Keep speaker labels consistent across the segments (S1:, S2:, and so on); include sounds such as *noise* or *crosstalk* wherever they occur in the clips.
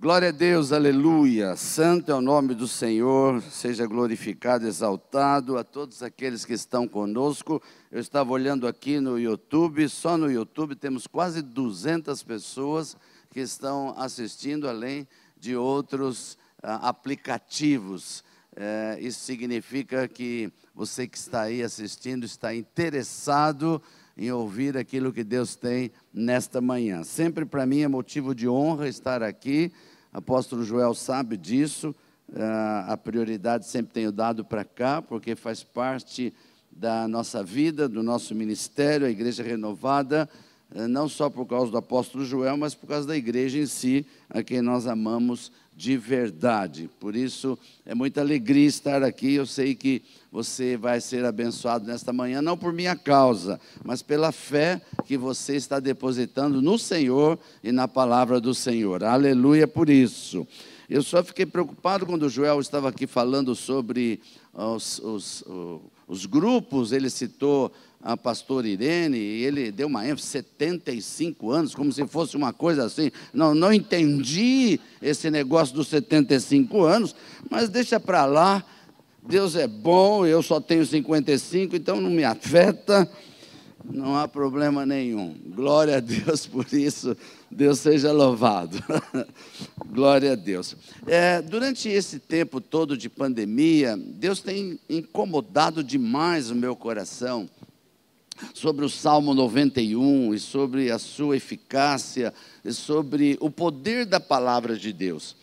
S1: Glória a Deus, aleluia. Santo é o nome do Senhor, seja glorificado, exaltado a todos aqueles que estão conosco. Eu estava olhando aqui no YouTube, só no YouTube temos quase 200 pessoas que estão assistindo, além de outros ah, aplicativos. É, isso significa que você que está aí assistindo está interessado em ouvir aquilo que Deus tem nesta manhã. Sempre para mim é motivo de honra estar aqui. Apóstolo Joel sabe disso. Uh, a prioridade sempre tenho dado para cá, porque faz parte da nossa vida, do nosso ministério, a igreja renovada, uh, não só por causa do apóstolo Joel, mas por causa da igreja em si, a quem nós amamos de verdade. Por isso, é muita alegria estar aqui. Eu sei que você vai ser abençoado nesta manhã, não por minha causa, mas pela fé que você está depositando no Senhor e na palavra do Senhor. Aleluia por isso. Eu só fiquei preocupado quando o Joel estava aqui falando sobre os, os, os grupos, ele citou a pastora Irene, e ele deu uma ênfase, 75 anos, como se fosse uma coisa assim. Não, não entendi esse negócio dos 75 anos, mas deixa para lá. Deus é bom, eu só tenho 55, então não me afeta, não há problema nenhum. Glória a Deus *laughs* por isso, Deus seja louvado. *laughs* Glória a Deus. É, durante esse tempo todo de pandemia, Deus tem incomodado demais o meu coração sobre o Salmo 91 e sobre a sua eficácia, e sobre o poder da palavra de Deus.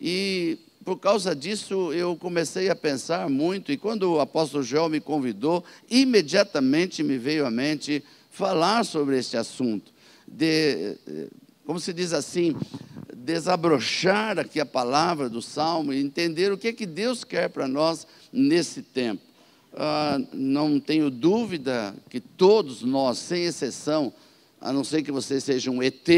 S1: E por causa disso eu comecei a pensar muito, e quando o apóstolo Joel me convidou, imediatamente me veio à mente falar sobre este assunto. De, como se diz assim, desabrochar aqui a palavra do Salmo e entender o que é que Deus quer para nós nesse tempo. Ah, não tenho dúvida que todos nós, sem exceção, a não ser que você seja um ET,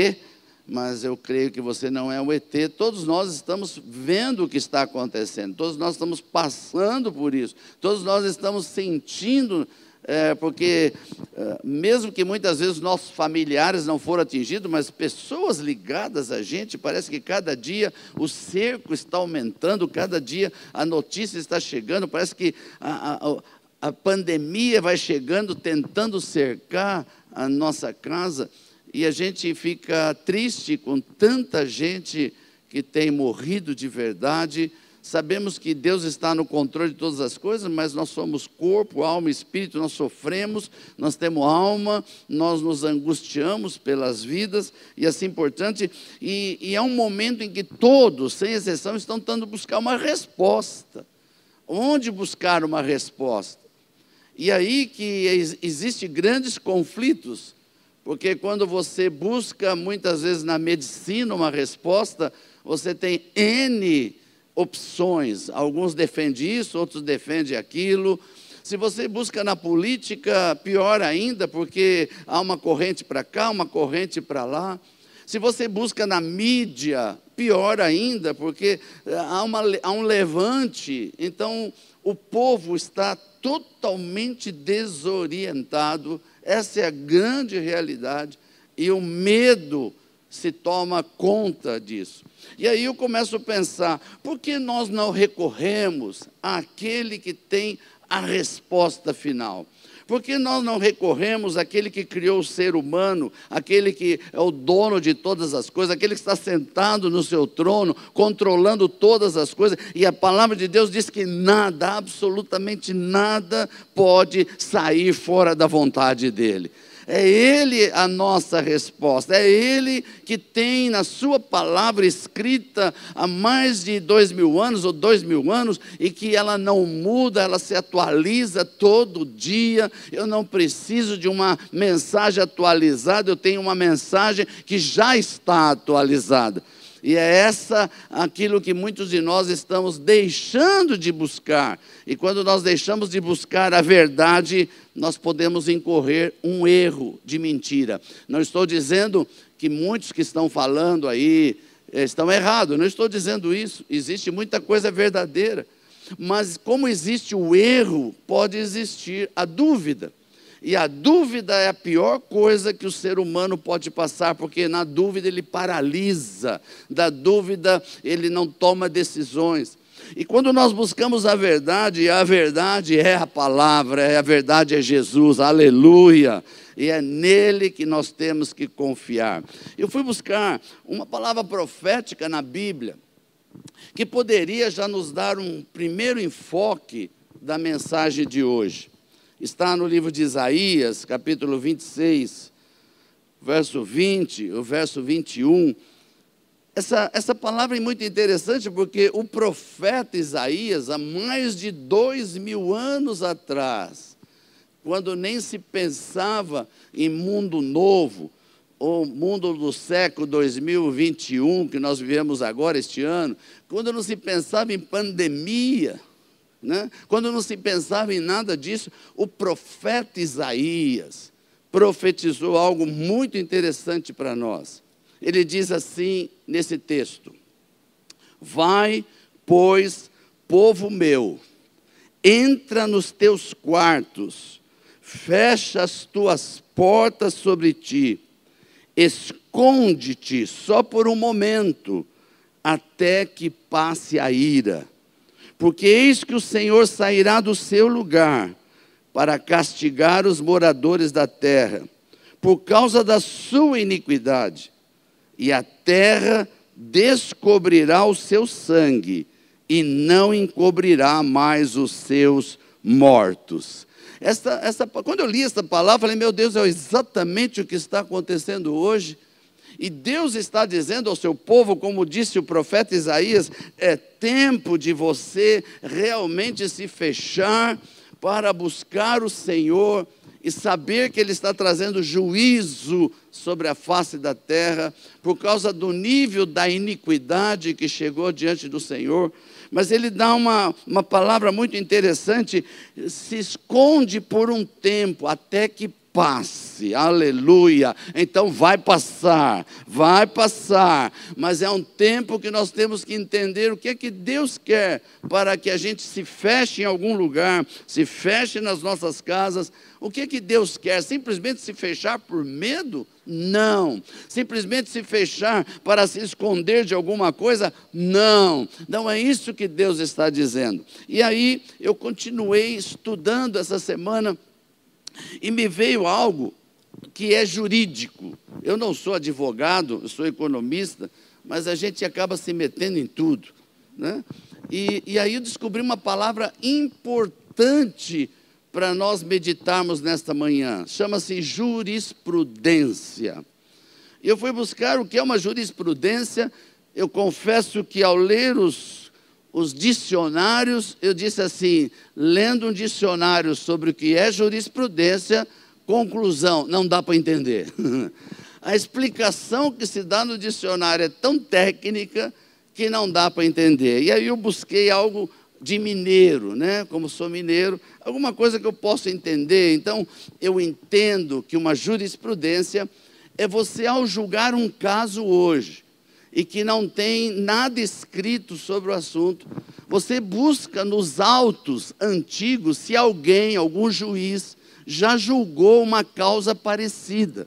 S1: mas eu creio que você não é um ET, todos nós estamos vendo o que está acontecendo, todos nós estamos passando por isso, todos nós estamos sentindo é, porque é, mesmo que muitas vezes nossos familiares não foram atingidos, mas pessoas ligadas a gente, parece que cada dia o cerco está aumentando, cada dia a notícia está chegando, parece que a, a, a pandemia vai chegando, tentando cercar a nossa casa, e a gente fica triste com tanta gente que tem morrido de verdade, Sabemos que Deus está no controle de todas as coisas, mas nós somos corpo, alma espírito, nós sofremos, nós temos alma, nós nos angustiamos pelas vidas e assim por diante. E, e é um momento em que todos, sem exceção, estão tentando buscar uma resposta. Onde buscar uma resposta? E aí que existe grandes conflitos, porque quando você busca muitas vezes na medicina uma resposta, você tem N opções. Alguns defendem isso, outros defendem aquilo. Se você busca na política, pior ainda, porque há uma corrente para cá, uma corrente para lá. Se você busca na mídia, pior ainda, porque eh, há, uma, há um levante. Então, o povo está totalmente desorientado. Essa é a grande realidade. E o medo se toma conta disso. E aí eu começo a pensar, por que nós não recorremos àquele que tem a resposta final? Por que nós não recorremos àquele que criou o ser humano, aquele que é o dono de todas as coisas, aquele que está sentado no seu trono, controlando todas as coisas, e a palavra de Deus diz que nada, absolutamente nada, pode sair fora da vontade dEle. É Ele a nossa resposta, é Ele que tem na Sua palavra escrita há mais de dois mil anos ou dois mil anos e que ela não muda, ela se atualiza todo dia. Eu não preciso de uma mensagem atualizada, eu tenho uma mensagem que já está atualizada. E é essa aquilo que muitos de nós estamos deixando de buscar. E quando nós deixamos de buscar a verdade, nós podemos incorrer um erro de mentira. Não estou dizendo que muitos que estão falando aí eh, estão errados, não estou dizendo isso. Existe muita coisa verdadeira. Mas como existe o erro, pode existir a dúvida. E a dúvida é a pior coisa que o ser humano pode passar, porque na dúvida ele paralisa, da dúvida ele não toma decisões. E quando nós buscamos a verdade, a verdade é a palavra, a verdade é Jesus, aleluia. E é nele que nós temos que confiar. Eu fui buscar uma palavra profética na Bíblia, que poderia já nos dar um primeiro enfoque da mensagem de hoje. Está no livro de Isaías, capítulo 26, verso 20, o verso 21. Essa, essa palavra é muito interessante porque o profeta Isaías, há mais de dois mil anos atrás, quando nem se pensava em mundo novo, o mundo do século 2021, que nós vivemos agora, este ano, quando não se pensava em pandemia, né? quando não se pensava em nada disso, o profeta Isaías profetizou algo muito interessante para nós. Ele diz assim nesse texto: Vai, pois, povo meu, entra nos teus quartos, fecha as tuas portas sobre ti, esconde-te só por um momento, até que passe a ira. Porque eis que o Senhor sairá do seu lugar para castigar os moradores da terra, por causa da sua iniquidade, e a terra descobrirá o seu sangue, e não encobrirá mais os seus mortos. Essa, essa, quando eu li essa palavra, falei, meu Deus, é exatamente o que está acontecendo hoje. E Deus está dizendo ao seu povo, como disse o profeta Isaías, é tempo de você realmente se fechar para buscar o Senhor e saber que Ele está trazendo juízo sobre a face da terra, por causa do nível da iniquidade que chegou diante do Senhor. Mas ele dá uma, uma palavra muito interessante: se esconde por um tempo, até que passe, aleluia. Então vai passar, vai passar, mas é um tempo que nós temos que entender o que é que Deus quer para que a gente se feche em algum lugar, se feche nas nossas casas. O que é que Deus quer? Simplesmente se fechar por medo? Não. Simplesmente se fechar para se esconder de alguma coisa? Não. Não é isso que Deus está dizendo. E aí eu continuei estudando essa semana e me veio algo que é jurídico. Eu não sou advogado, eu sou economista, mas a gente acaba se metendo em tudo. Né? E, e aí eu descobri uma palavra importante para nós meditarmos nesta manhã. Chama-se jurisprudência. Eu fui buscar o que é uma jurisprudência. Eu confesso que ao ler os os dicionários, eu disse assim, lendo um dicionário sobre o que é jurisprudência, conclusão, não dá para entender. *laughs* A explicação que se dá no dicionário é tão técnica que não dá para entender. E aí eu busquei algo de mineiro, né? Como sou mineiro, alguma coisa que eu possa entender. Então, eu entendo que uma jurisprudência é você ao julgar um caso hoje, e que não tem nada escrito sobre o assunto, você busca nos autos antigos se alguém, algum juiz, já julgou uma causa parecida,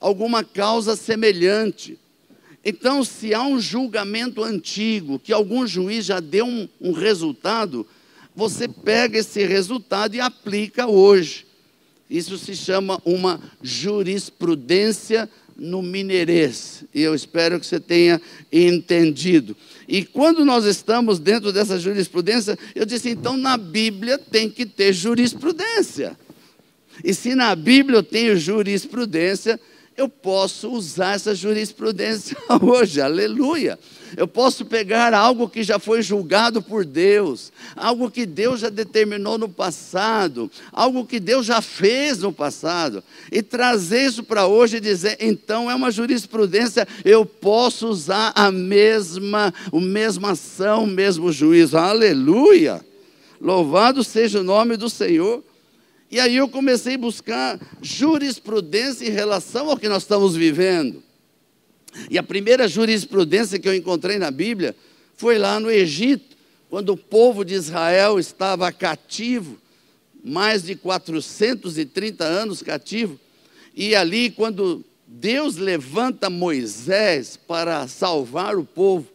S1: alguma causa semelhante. Então, se há um julgamento antigo, que algum juiz já deu um, um resultado, você pega esse resultado e aplica hoje. Isso se chama uma jurisprudência no mineirês. E eu espero que você tenha entendido. E quando nós estamos dentro dessa jurisprudência, eu disse, então na Bíblia tem que ter jurisprudência. E se na Bíblia eu tenho jurisprudência, eu posso usar essa jurisprudência *laughs* hoje, aleluia. Eu posso pegar algo que já foi julgado por Deus, algo que Deus já determinou no passado, algo que Deus já fez no passado, e trazer isso para hoje e dizer, então é uma jurisprudência, eu posso usar a mesma, a mesma ação, o mesmo juízo, aleluia. Louvado seja o nome do Senhor. E aí eu comecei a buscar jurisprudência em relação ao que nós estamos vivendo. E a primeira jurisprudência que eu encontrei na Bíblia foi lá no Egito, quando o povo de Israel estava cativo mais de 430 anos cativo. E ali, quando Deus levanta Moisés para salvar o povo,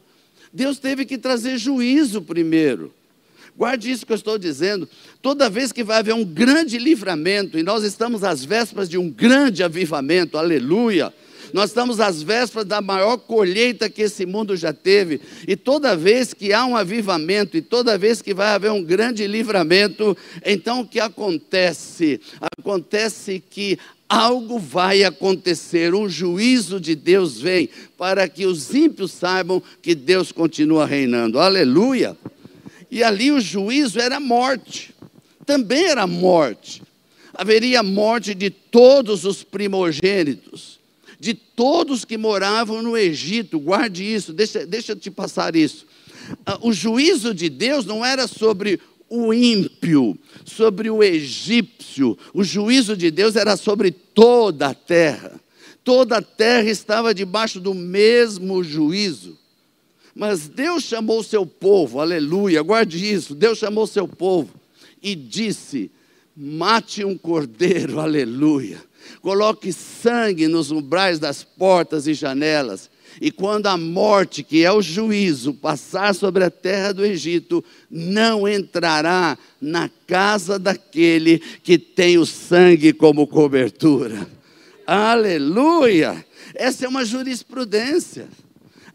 S1: Deus teve que trazer juízo primeiro. Guarde isso que eu estou dizendo. Toda vez que vai haver um grande livramento, e nós estamos às vésperas de um grande avivamento, aleluia. Nós estamos às vésperas da maior colheita que esse mundo já teve. E toda vez que há um avivamento, e toda vez que vai haver um grande livramento, então o que acontece? Acontece que algo vai acontecer, um juízo de Deus vem, para que os ímpios saibam que Deus continua reinando. Aleluia! E ali o juízo era morte, também era morte. Haveria morte de todos os primogênitos, de todos que moravam no Egito. Guarde isso, deixa, deixa eu te passar isso. Ah, o juízo de Deus não era sobre o ímpio, sobre o egípcio. O juízo de Deus era sobre toda a terra. Toda a terra estava debaixo do mesmo juízo. Mas Deus chamou o seu povo, aleluia, guarde isso. Deus chamou o seu povo e disse: mate um cordeiro, *laughs* aleluia. Coloque sangue nos umbrais das portas e janelas e quando a morte, que é o juízo, passar sobre a terra do Egito, não entrará na casa daquele que tem o sangue como cobertura. Aleluia! Essa é uma jurisprudência,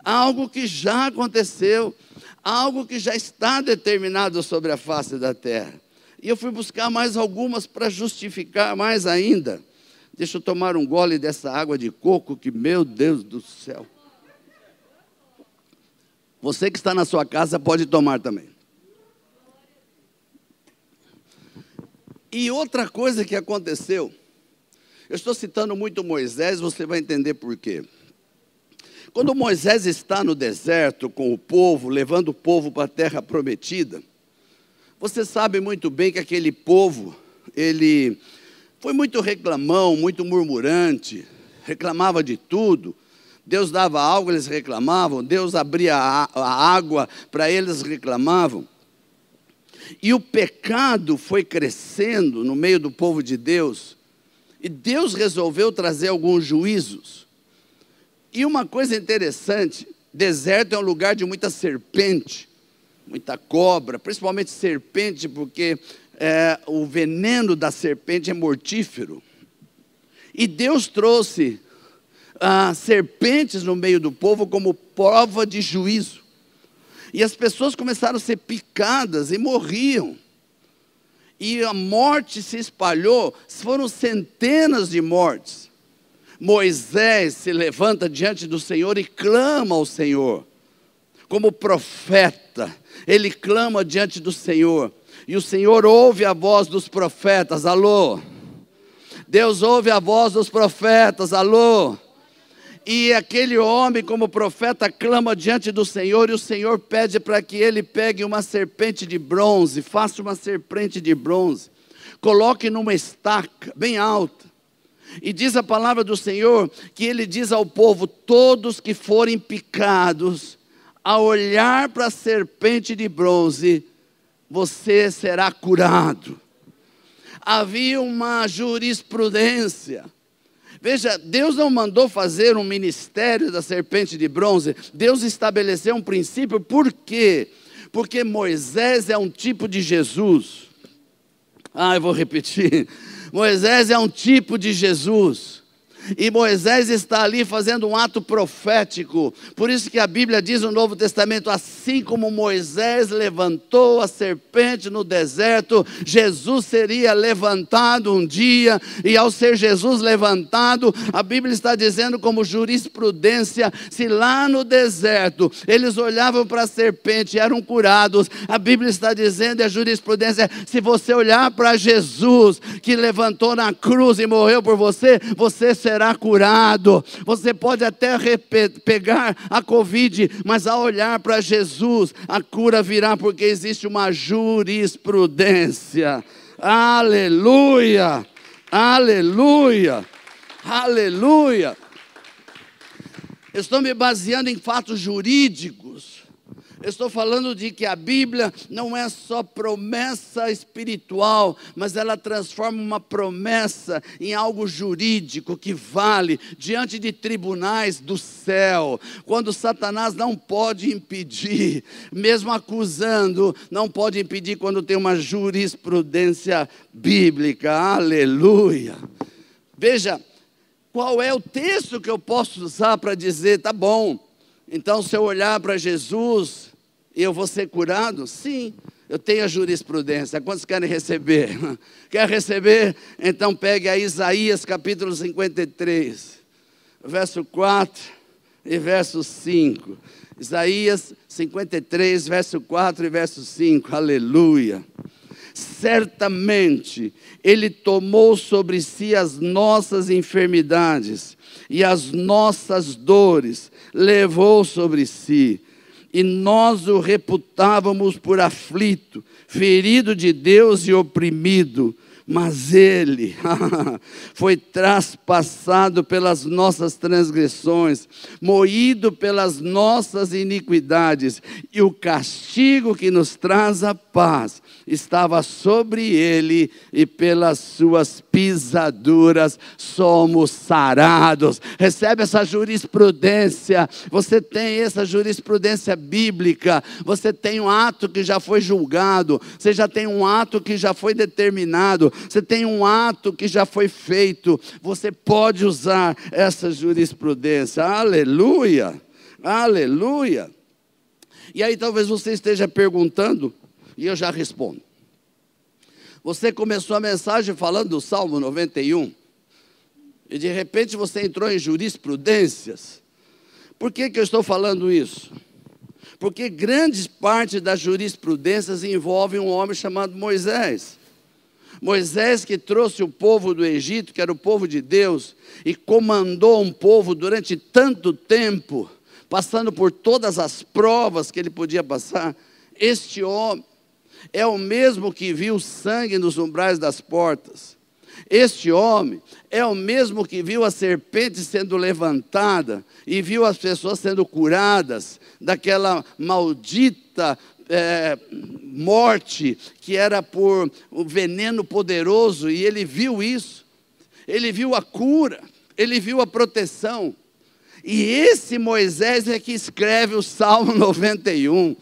S1: algo que já aconteceu, algo que já está determinado sobre a face da terra. E eu fui buscar mais algumas para justificar mais ainda. Deixa eu tomar um gole dessa água de coco, que, meu Deus do céu. Você que está na sua casa pode tomar também. E outra coisa que aconteceu, eu estou citando muito Moisés, você vai entender por quê. Quando Moisés está no deserto com o povo, levando o povo para a terra prometida, você sabe muito bem que aquele povo, ele foi muito reclamão, muito murmurante, reclamava de tudo, Deus dava algo, eles reclamavam. Deus abria a água, para eles reclamavam. E o pecado foi crescendo no meio do povo de Deus. E Deus resolveu trazer alguns juízos. E uma coisa interessante: deserto é um lugar de muita serpente, muita cobra, principalmente serpente, porque é, o veneno da serpente é mortífero. E Deus trouxe ah, serpentes no meio do povo como prova de juízo. E as pessoas começaram a ser picadas e morriam. E a morte se espalhou, foram centenas de mortes. Moisés se levanta diante do Senhor e clama ao Senhor. Como profeta, ele clama diante do Senhor. E o Senhor ouve a voz dos profetas. Alô? Deus ouve a voz dos profetas. Alô? E aquele homem, como profeta, clama diante do Senhor, e o Senhor pede para que ele pegue uma serpente de bronze, faça uma serpente de bronze, coloque numa estaca bem alta. E diz a palavra do Senhor que ele diz ao povo: todos que forem picados, a olhar para a serpente de bronze, você será curado. Havia uma jurisprudência Veja, Deus não mandou fazer um ministério da serpente de bronze, Deus estabeleceu um princípio, por quê? Porque Moisés é um tipo de Jesus. Ah, eu vou repetir. Moisés é um tipo de Jesus. E Moisés está ali fazendo um ato profético. Por isso que a Bíblia diz no Novo Testamento: assim como Moisés levantou a serpente no deserto, Jesus seria levantado um dia, e ao ser Jesus levantado, a Bíblia está dizendo como jurisprudência: se lá no deserto eles olhavam para a serpente e eram curados, a Bíblia está dizendo, e a jurisprudência, se você olhar para Jesus, que levantou na cruz e morreu por você, você será será curado. Você pode até pegar a Covid, mas ao olhar para Jesus, a cura virá, porque existe uma jurisprudência. Aleluia! Aleluia! Aleluia! estou me baseando em fatos jurídicos. Eu estou falando de que a Bíblia não é só promessa espiritual, mas ela transforma uma promessa em algo jurídico que vale diante de tribunais do céu. Quando Satanás não pode impedir, mesmo acusando, não pode impedir quando tem uma jurisprudência bíblica. Aleluia. Veja, qual é o texto que eu posso usar para dizer, tá bom, então se eu olhar para Jesus, eu vou ser curado? Sim, eu tenho a jurisprudência. Quantos querem receber? *laughs* Quer receber? Então pegue a Isaías capítulo 53, verso 4 e verso 5. Isaías 53, verso 4 e verso 5. Aleluia. Certamente Ele tomou sobre si as nossas enfermidades e as nossas dores, levou sobre si e nós o reputávamos por aflito, ferido de Deus e oprimido, mas ele *laughs* foi traspassado pelas nossas transgressões, moído pelas nossas iniquidades, e o castigo que nos traz a paz estava sobre ele, e pelas suas pisaduras somos sarados. Recebe essa jurisprudência, você tem essa jurisprudência bíblica, você tem um ato que já foi julgado, você já tem um ato que já foi determinado, você tem um ato que já foi feito, você pode usar essa jurisprudência. Aleluia! Aleluia! E aí talvez você esteja perguntando, e eu já respondo. Você começou a mensagem falando do Salmo 91, e de repente você entrou em jurisprudências. Por que, que eu estou falando isso? Porque grande parte das jurisprudências envolve um homem chamado Moisés. Moisés que trouxe o povo do Egito, que era o povo de Deus, e comandou um povo durante tanto tempo, passando por todas as provas que ele podia passar. Este homem é o mesmo que viu sangue nos umbrais das portas. Este homem é o mesmo que viu a serpente sendo levantada e viu as pessoas sendo curadas daquela maldita é, morte que era por um veneno poderoso, e ele viu isso, ele viu a cura, ele viu a proteção. E esse Moisés é que escreve o Salmo *laughs* 91.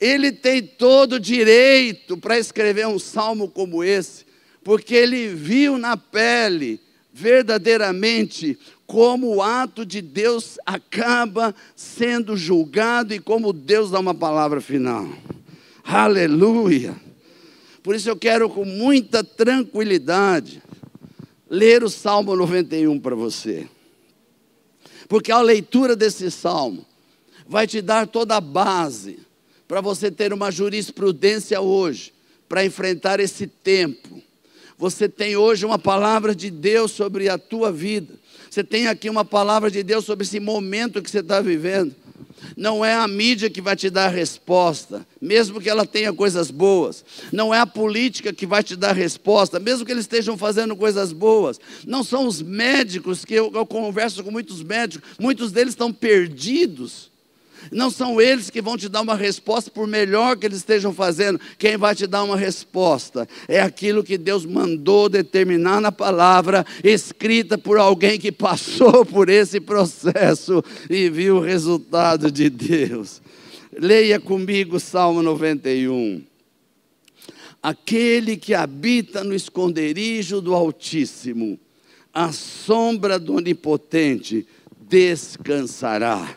S1: Ele tem todo o direito para escrever um salmo como esse, porque ele viu na pele verdadeiramente como o ato de Deus acaba sendo julgado e como Deus dá uma palavra final. Aleluia! Por isso eu quero com muita tranquilidade ler o Salmo 91 para você. Porque a leitura desse salmo vai te dar toda a base para você ter uma jurisprudência hoje, para enfrentar esse tempo. Você tem hoje uma palavra de Deus sobre a tua vida. Você tem aqui uma palavra de Deus sobre esse momento que você está vivendo. Não é a mídia que vai te dar resposta, mesmo que ela tenha coisas boas. Não é a política que vai te dar resposta, mesmo que eles estejam fazendo coisas boas. Não são os médicos, que eu, eu converso com muitos médicos, muitos deles estão perdidos não são eles que vão te dar uma resposta, por melhor que eles estejam fazendo. Quem vai te dar uma resposta é aquilo que Deus mandou determinar na palavra, escrita por alguém que passou por esse processo e viu o resultado de Deus. Leia comigo Salmo 91. Aquele que habita no esconderijo do Altíssimo, a sombra do Onipotente, descansará.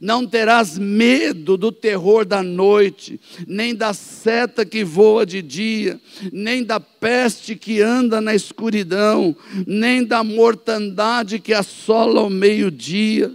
S1: não terás medo do terror da noite, nem da seta que voa de dia, nem da peste que anda na escuridão, nem da mortandade que assola ao meio-dia.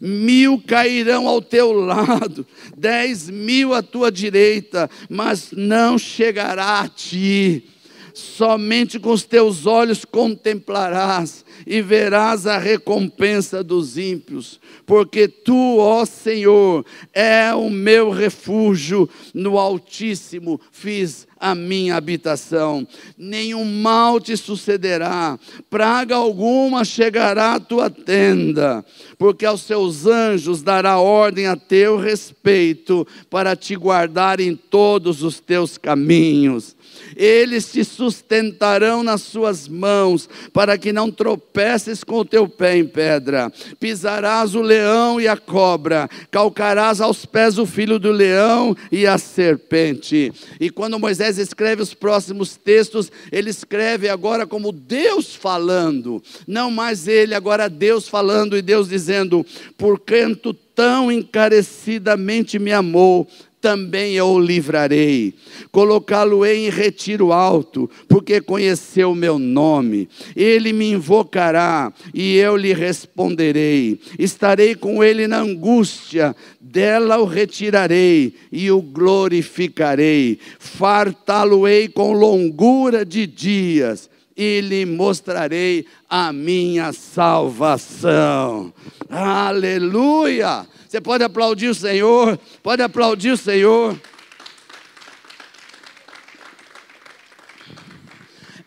S1: mil cairão ao teu lado, dez mil à tua direita, mas não chegará a ti somente com os teus olhos contemplarás e verás a recompensa dos ímpios, porque tu, ó Senhor, é o meu refúgio, no Altíssimo fiz a minha habitação. Nenhum mal te sucederá, praga alguma chegará à tua tenda, porque aos seus anjos dará ordem a teu respeito, para te guardar em todos os teus caminhos eles te sustentarão nas suas mãos, para que não tropeces com o teu pé em pedra. Pisarás o leão e a cobra, calcarás aos pés o filho do leão e a serpente. E quando Moisés escreve os próximos textos, ele escreve agora como Deus falando, não mais ele, agora Deus falando e Deus dizendo: Por quanto tão encarecidamente me amou, também eu o livrarei. Colocá-lo-ei em retiro alto, porque conheceu o meu nome. Ele me invocará e eu lhe responderei. Estarei com ele na angústia, dela o retirarei e o glorificarei. Fartá-lo-ei com longura de dias e lhe mostrarei a minha salvação. Aleluia! Você pode aplaudir o Senhor, pode aplaudir o Senhor.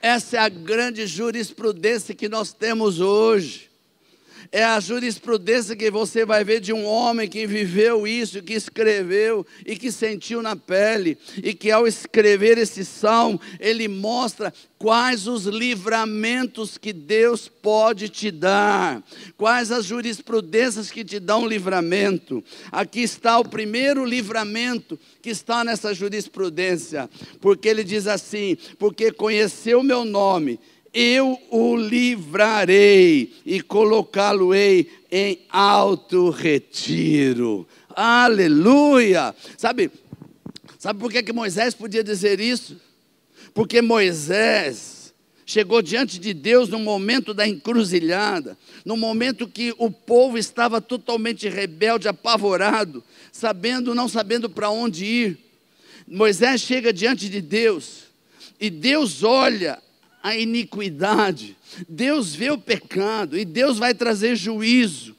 S1: Essa é a grande jurisprudência que nós temos hoje é a jurisprudência que você vai ver de um homem que viveu isso, que escreveu e que sentiu na pele, e que ao escrever esse salmo, ele mostra quais os livramentos que Deus pode te dar, quais as jurisprudências que te dão livramento. Aqui está o primeiro livramento que está nessa jurisprudência, porque ele diz assim: porque conheceu o meu nome eu o livrarei e colocá-lo-ei em alto retiro. Aleluia! Sabe, sabe por que, que Moisés podia dizer isso? Porque Moisés chegou diante de Deus no momento da encruzilhada, no momento que o povo estava totalmente rebelde, apavorado, sabendo, não sabendo para onde ir. Moisés chega diante de Deus e Deus olha a iniquidade, Deus vê o pecado e Deus vai trazer juízo.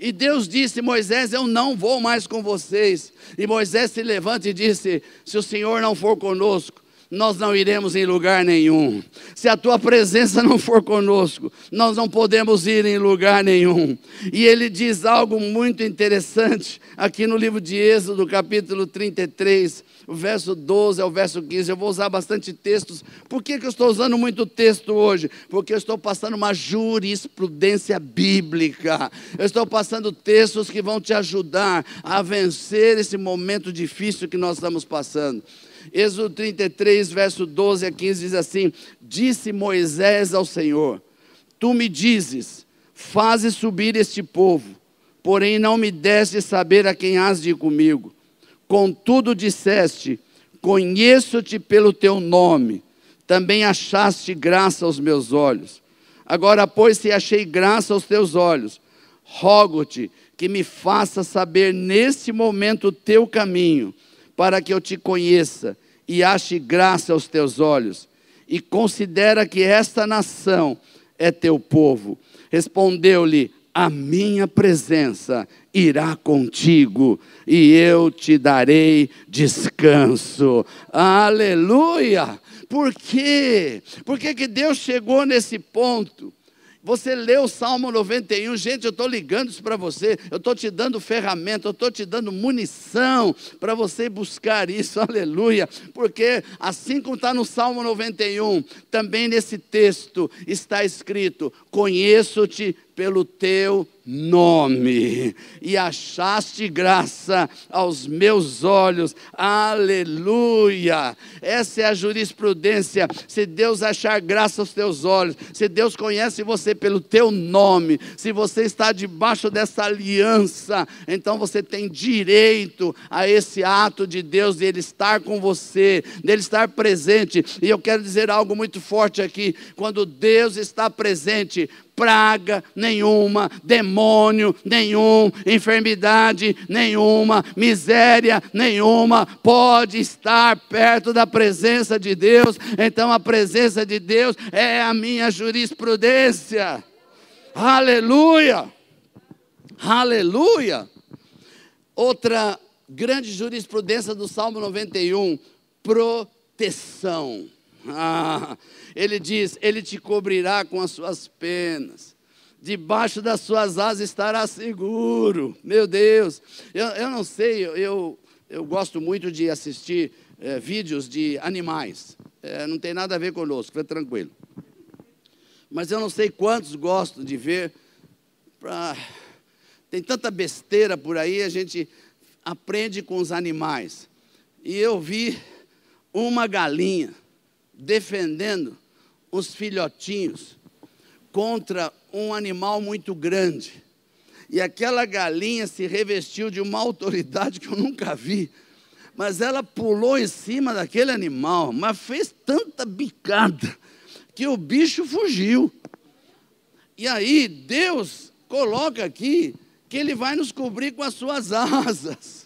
S1: E Deus disse: Moisés, eu não vou mais com vocês. E Moisés se levanta e disse: Se o Senhor não for conosco, nós não iremos em lugar nenhum. Se a tua presença não for conosco, nós não podemos ir em lugar nenhum. E ele diz algo muito interessante aqui no livro de Êxodo, capítulo 33, o verso 12 ao verso 15. Eu vou usar bastante textos. Por que, que eu estou usando muito texto hoje? Porque eu estou passando uma jurisprudência bíblica. Eu estou passando textos que vão te ajudar a vencer esse momento difícil que nós estamos passando. Êxodo 33, verso 12 a 15 diz assim: Disse Moisés ao Senhor: Tu me dizes, faze subir este povo, porém não me deste saber a quem has de ir comigo. Contudo disseste: Conheço-te pelo teu nome, também achaste graça aos meus olhos. Agora, pois, se achei graça aos teus olhos, rogo-te que me faça saber neste momento o teu caminho para que eu te conheça e ache graça aos teus olhos. E considera que esta nação é teu povo. Respondeu-lhe: A minha presença irá contigo e eu te darei descanso. Aleluia! Por quê? Por que, que Deus chegou nesse ponto? Você lê o Salmo 91, gente, eu estou ligando isso para você, eu estou te dando ferramenta, eu estou te dando munição para você buscar isso, *laughs* aleluia, porque assim como está no Salmo 91, também nesse texto está escrito: Conheço-te pelo teu nome, e achaste graça aos meus olhos, aleluia. Essa é a jurisprudência. Se Deus achar graça aos teus olhos, se Deus conhece você pelo teu nome, se você está debaixo dessa aliança, então você tem direito a esse ato de Deus, de Ele estar com você, dele estar presente. E eu quero dizer algo muito forte aqui: quando Deus está presente, praga nenhuma, demônio nenhum, enfermidade nenhuma, miséria nenhuma pode estar perto da presença de Deus. Então a presença de Deus é a minha jurisprudência. Aleluia! Aleluia! Outra grande jurisprudência do Salmo 91, proteção. Ah, ele diz: Ele te cobrirá com as suas penas, debaixo das suas asas estará seguro. Meu Deus, eu, eu não sei, eu, eu gosto muito de assistir é, vídeos de animais, é, não tem nada a ver conosco, fica tranquilo. Mas eu não sei quantos gostam de ver, pra... tem tanta besteira por aí, a gente aprende com os animais. E eu vi uma galinha defendendo os filhotinhos contra um animal muito grande. E aquela galinha se revestiu de uma autoridade que eu nunca vi. Mas ela pulou em cima daquele animal, mas fez tanta bicada que o bicho fugiu. E aí Deus coloca aqui que Ele vai nos cobrir com as suas *laughs* asas.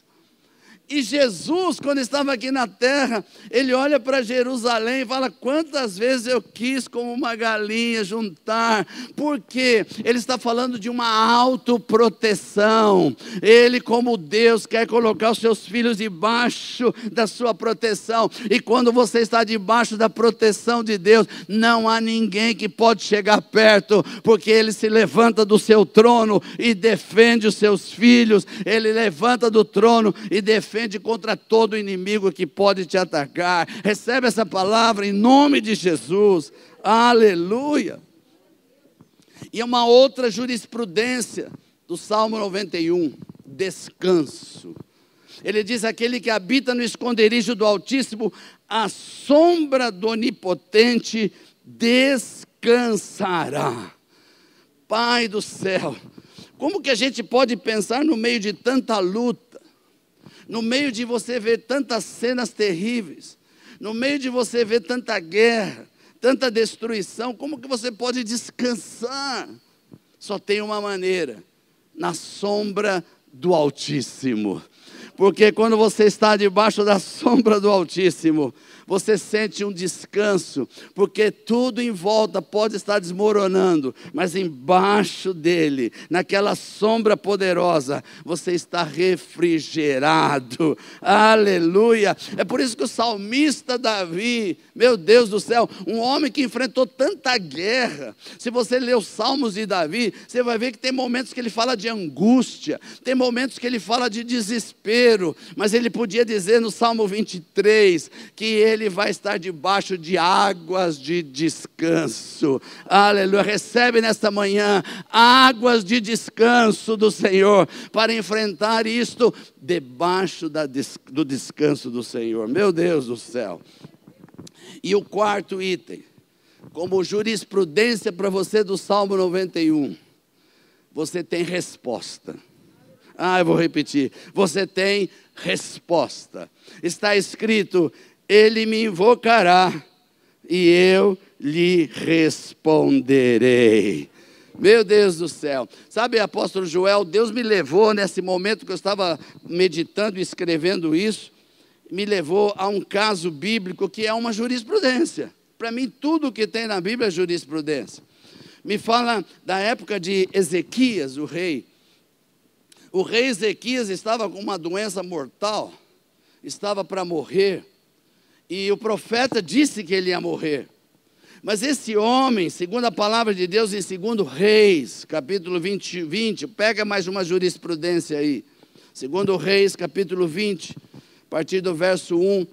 S1: E Jesus, quando estava aqui na terra, ele olha para Jerusalém e fala: Quantas vezes eu quis, como uma galinha, juntar, porque ele está falando de uma autoproteção. Ele, como Deus, quer colocar os seus filhos debaixo da sua proteção. E quando você está debaixo da proteção de Deus, não há ninguém que pode chegar perto, porque ele se levanta do seu trono e defende os seus filhos, ele levanta do trono e defende defende contra todo inimigo que pode te atacar. Recebe essa palavra em nome de Jesus. Aleluia. E é uma outra jurisprudência do Salmo 91, descanso. Ele diz: aquele que habita no esconderijo do Altíssimo, a sombra do Onipotente descansará. Pai do céu, como que a gente pode pensar no meio de tanta luta? No meio de você ver tantas cenas terríveis, no meio de você ver tanta guerra, tanta destruição, como que você pode descansar? Só tem uma maneira: na sombra do Altíssimo. Porque quando você está debaixo da *laughs* sombra do Altíssimo, você sente um descanso, porque tudo em volta pode estar desmoronando, mas embaixo dele, naquela sombra poderosa, você está refrigerado. Aleluia! É por isso que o salmista Davi, meu Deus do céu, um homem que enfrentou tanta guerra. Se você ler os salmos de Davi, você vai ver que tem momentos que ele fala de angústia, tem momentos que ele fala de desespero, mas ele podia dizer no Salmo 23 que ele ele vai estar debaixo de águas de descanso. Aleluia. Recebe nesta manhã águas de descanso do Senhor para enfrentar isto debaixo da, do descanso do Senhor. Meu Deus do céu. E o quarto item, como jurisprudência para você do Salmo 91, você tem resposta. Ah, eu vou repetir. Você tem resposta. Está escrito ele me invocará e eu lhe responderei. Meu Deus do céu. Sabe, apóstolo Joel, Deus me levou nesse momento que eu estava meditando e escrevendo isso, me levou a um caso bíblico que é uma jurisprudência. Para mim, tudo que tem na Bíblia é jurisprudência. Me fala da época de Ezequias, o rei. O rei Ezequias estava com uma doença mortal, estava para morrer e o profeta disse que ele ia morrer. Mas esse homem, segundo a palavra de Deus em 2 Reis, capítulo 20, 20, pega mais uma jurisprudência aí. Segundo Reis, capítulo 20, a partir do verso 1.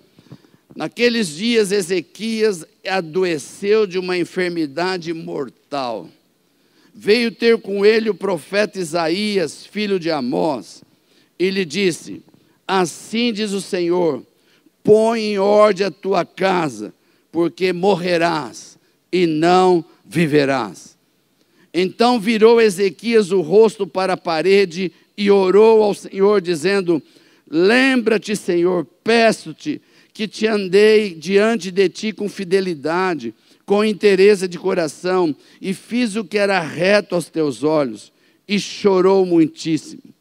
S1: Naqueles dias Ezequias adoeceu de uma enfermidade mortal. Veio ter com ele o profeta Isaías, filho de Amós, e lhe disse: Assim diz o Senhor: põe em ordem a tua casa, porque morrerás e não viverás. Então virou Ezequias o rosto para a parede e orou ao Senhor, dizendo: Lembra-te, Senhor, peço-te, que te andei diante de ti com fidelidade, com interesse de coração, e fiz o que era reto aos teus olhos, e chorou muitíssimo.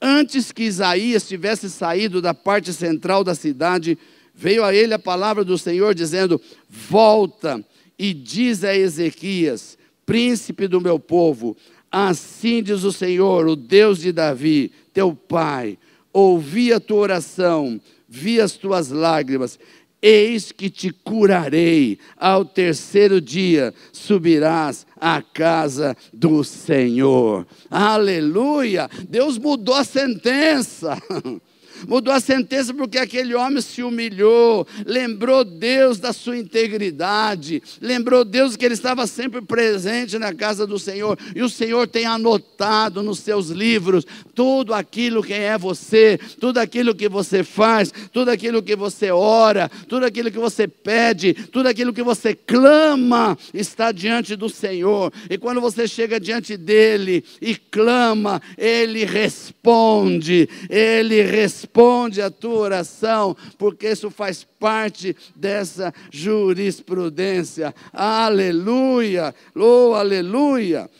S1: Antes que Isaías tivesse saído da parte central da cidade, veio a ele a palavra do Senhor dizendo: Volta e diz a Ezequias, príncipe do meu povo, assim diz o Senhor, o Deus de Davi, teu pai, ouvi a tua oração, vi as tuas lágrimas, eis que te curarei, ao terceiro dia subirás à casa do Senhor. Aleluia! Deus mudou a sentença. *laughs* Mudou a sentença porque aquele homem se humilhou, lembrou Deus da sua integridade, lembrou Deus que ele estava sempre presente na casa do Senhor, e o Senhor tem anotado nos seus livros tudo aquilo que é você, tudo aquilo que você faz, tudo aquilo que você ora, tudo aquilo que você pede, tudo aquilo que você clama, está diante do Senhor. E quando você chega diante dele e clama, ele responde, ele responde responde a tua oração, porque isso faz parte dessa jurisprudência. Aleluia! Oh, aleluia!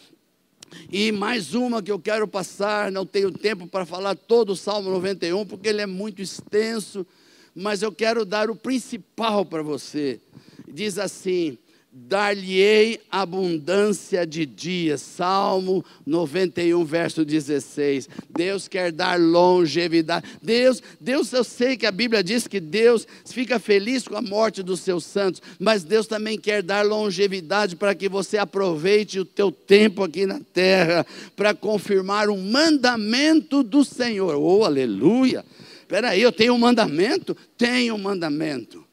S1: E mais uma que eu quero passar, não tenho tempo para falar todo o Salmo 91, porque ele é muito extenso, mas eu quero dar o principal para você. Diz assim: dar-lhe-ei abundância de dias. Salmo 91, verso 16. Deus quer dar longevidade. Deus, Deus, eu sei que a Bíblia diz que Deus fica feliz com a morte dos seus santos, mas Deus também quer dar longevidade para que você aproveite o teu tempo aqui na terra para confirmar um mandamento do Senhor. Oh, aleluia! Espera aí, eu tenho um mandamento? Tenho um mandamento.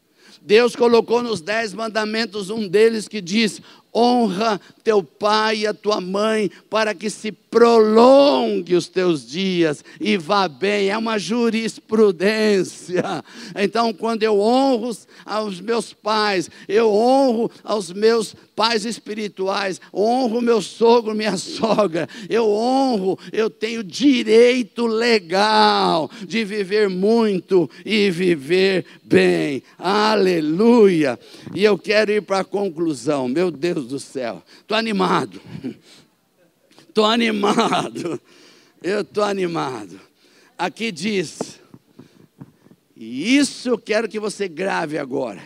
S1: Deus colocou nos dez mandamentos um deles que diz: honra teu pai e a tua mãe, para que se prolongue os teus dias e vá bem. É uma jurisprudência. Então, quando eu honro aos meus pais, eu honro aos meus pais espirituais, honro meu sogro, minha *laughs* sogra, eu honro, eu tenho direito legal de viver muito e viver bem. Aleluia! E eu quero ir para a conclusão, meu Deus do céu, estou animado, *laughs* estou animado, eu estou animado. Aqui diz, e isso eu quero que você grave agora,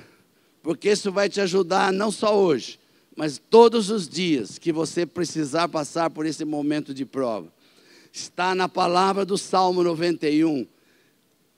S1: porque isso vai te ajudar não só hoje, mas todos os dias que você precisar passar por esse momento de prova. Está na palavra do Salmo 91,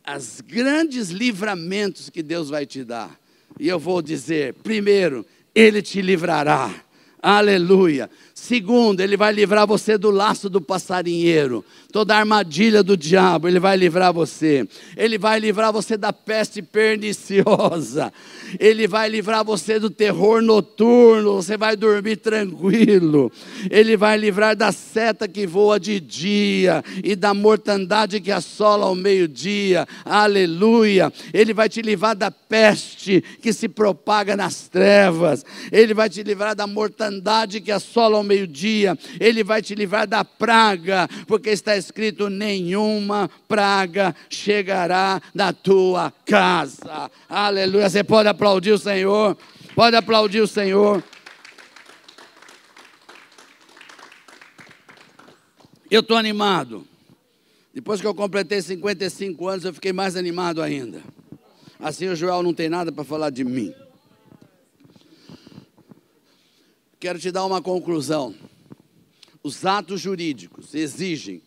S1: as grandes livramentos que Deus vai te dar. E eu vou dizer: primeiro, Ele te livrará. Aleluia. Segundo, ele vai livrar você do laço do passarinheiro, toda a armadilha do diabo, ele vai livrar você. Ele vai livrar você da peste perniciosa. Ele vai livrar você do terror noturno, você vai dormir tranquilo. Ele vai livrar da seta que voa de dia e da mortandade que assola ao meio-dia. Aleluia. Ele vai te livrar da peste que se propaga nas trevas. Ele vai te livrar da mortandade que assola ao meio-dia, Ele vai te livrar da praga, porque está escrito: nenhuma praga chegará na tua casa. Aleluia. Você pode aplaudir o Senhor, pode aplaudir o Senhor. Eu estou animado. Depois que eu completei 55 anos, eu fiquei mais animado ainda. Assim o Joel não tem nada para falar de mim. Quero te dar uma conclusão. Os atos jurídicos exigem,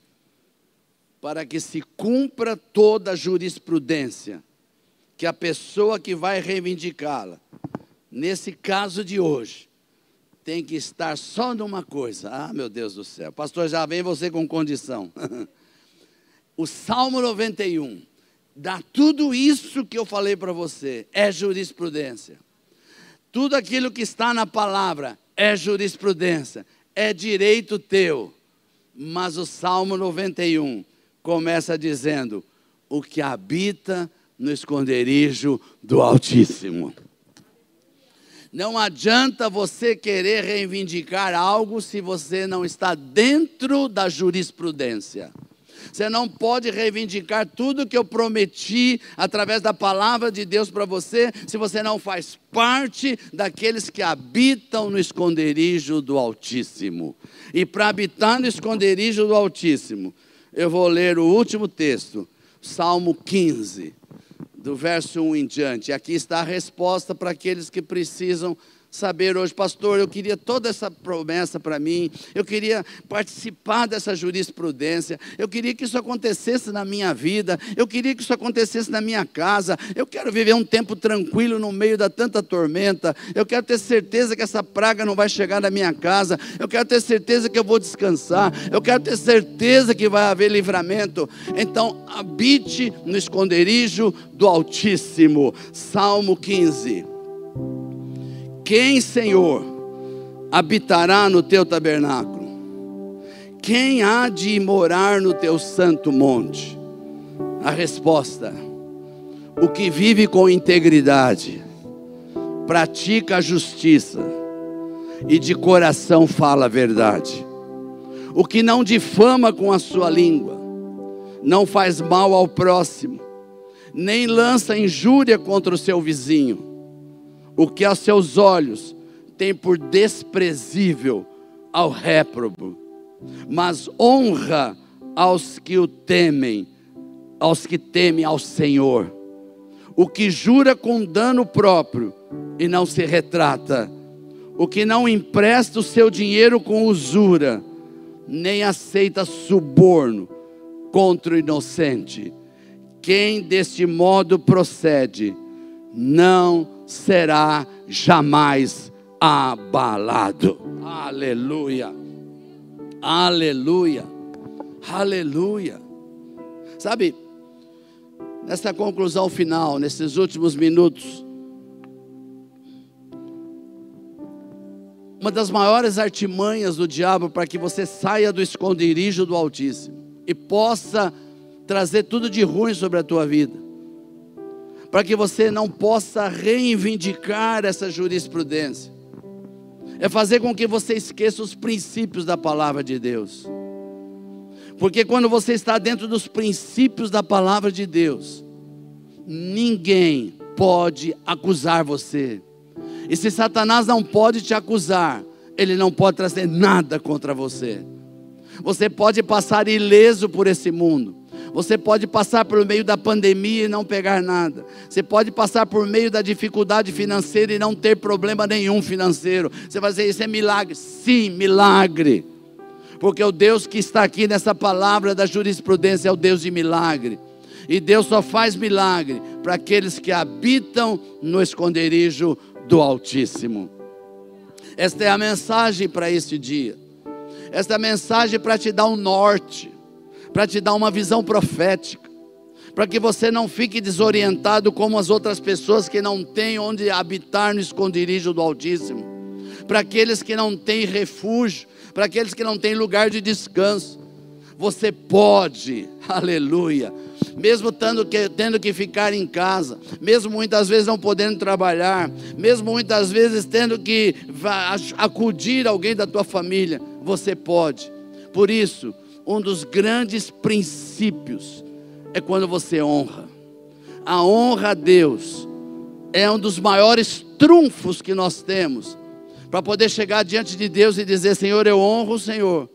S1: para que se cumpra toda a jurisprudência, que a pessoa que vai reivindicá-la, nesse caso de hoje, tem que estar só numa coisa. Ah, meu Deus do céu. Pastor, já vem você com condição. *laughs* o Salmo 91 dá tudo isso que eu falei para você, é jurisprudência. Tudo aquilo que está na palavra é jurisprudência, é direito teu. Mas o Salmo 91 começa dizendo: o que habita no esconderijo do Altíssimo. Não adianta você querer reivindicar algo se você não está dentro da jurisprudência. Você não pode reivindicar tudo que eu prometi através da palavra de Deus para você, se você não faz parte daqueles que habitam no esconderijo do Altíssimo. E para habitar no esconderijo do Altíssimo, eu vou ler o último texto, Salmo 15, do verso 1 em diante. Aqui está a resposta para aqueles que precisam saber hoje, pastor, eu queria toda essa promessa para mim, eu queria participar dessa jurisprudência, eu queria que isso acontecesse na minha vida, eu queria que isso acontecesse na minha casa, eu quero viver um tempo tranquilo no meio da tanta tormenta, eu quero ter certeza que essa praga não vai chegar na minha casa, eu quero ter certeza que eu vou descansar, eu quero ter certeza que vai haver livramento. Então, habite no esconderijo do Altíssimo. Salmo 15. Quem, Senhor, habitará no teu tabernáculo? Quem há de morar no teu santo monte? A resposta: o que vive com integridade, pratica a justiça e de coração fala a verdade. O que não difama com a sua língua, não faz mal ao próximo, nem lança injúria contra o seu vizinho o que aos seus olhos tem por desprezível ao réprobo, mas honra aos que o temem, aos que temem ao Senhor. O que jura com dano próprio e não se retrata, o que não empresta o seu dinheiro com usura, nem aceita suborno contra o inocente. Quem deste modo procede, não será jamais abalado. Aleluia. Aleluia. Aleluia. Sabe, nessa conclusão final, nesses últimos minutos, uma das maiores artimanhas do diabo para que você saia do esconderijo do Altíssimo e possa trazer tudo de ruim sobre a tua vida para que você não possa reivindicar essa jurisprudência. É fazer com que você esqueça os princípios da palavra de Deus. Porque quando você está dentro dos princípios da palavra de Deus, ninguém pode acusar você. E se Satanás não pode te acusar, ele não pode trazer nada contra você. Você pode passar ileso por esse mundo, você pode passar por meio da pandemia e não pegar nada. Você pode passar por meio da dificuldade financeira e não ter problema nenhum financeiro. Você vai dizer, isso é milagre. Sim, milagre. Porque o Deus que está aqui nessa palavra da jurisprudência é o Deus de milagre. E Deus só faz milagre para aqueles que habitam no esconderijo do Altíssimo. Esta é a mensagem para este dia. Esta é a mensagem para te dar um norte para te dar uma visão profética, para que você não fique desorientado como as outras pessoas que não têm onde habitar no esconderijo do Altíssimo, para aqueles que não têm refúgio, para aqueles que não têm lugar de descanso. Você pode, *laughs* aleluia, mesmo tendo que, tendo que ficar em casa, mesmo muitas vezes não podendo trabalhar, mesmo muitas vezes tendo que acudir alguém da tua família, você pode. Por isso, um dos grandes princípios é quando você honra. A honra a Deus é um dos maiores trunfos que nós temos para poder chegar diante de Deus e dizer: Senhor, eu honro o Senhor.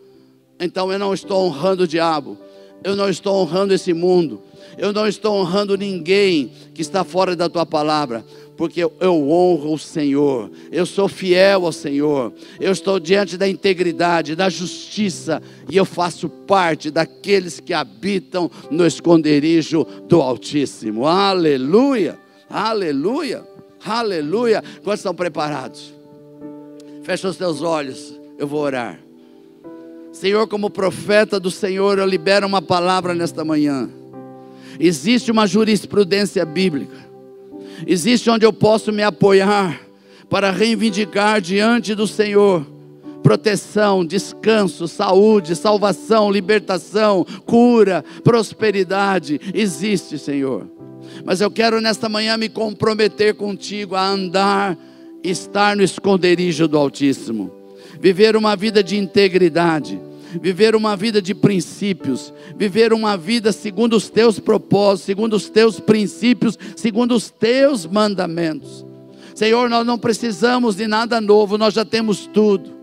S1: Então eu não estou honrando o diabo, eu não estou honrando esse mundo, eu não estou honrando ninguém que está fora da tua palavra, porque eu, honro o Senhor, eu sou fiel ao Senhor, eu estou diante da integridade, da justiça, e eu faço parte daqueles que habitam no esconderijo do Altíssimo. Aleluia, aleluia, aleluia. Quantos estão preparados? Fecha os teus olhos, eu vou orar. Senhor, como profeta do Senhor, eu libero uma palavra nesta manhã. Existe uma jurisprudência bíblica existe onde eu posso me apoiar para reivindicar diante do Senhor proteção, descanso, saúde, salvação, libertação, cura, prosperidade. Existe, Senhor. Mas eu quero nesta manhã me comprometer contigo a andar, estar no esconderijo do Altíssimo, viver uma vida de integridade viver uma vida de princípios, viver uma vida segundo os teus propósitos, segundo os teus princípios, segundo os teus mandamentos. Senhor, nós não precisamos de nada novo, nós já temos tudo.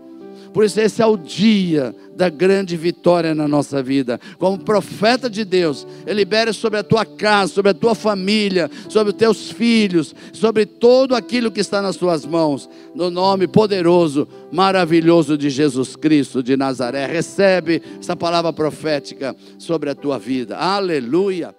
S1: Por isso, esse é o dia da grande vitória na nossa vida. Como profeta de Deus, eu libero sobre a tua casa, sobre a tua família, sobre os teus filhos, sobre todo aquilo que está nas tuas mãos. No nome poderoso, maravilhoso de Jesus Cristo de Nazaré. Recebe essa palavra profética sobre a tua vida. Aleluia.